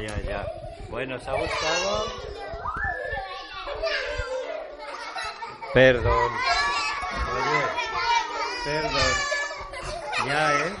Ya ya. Bueno, ¿os ha gustado? Perdón. Oye, perdón. Ya, ¿eh?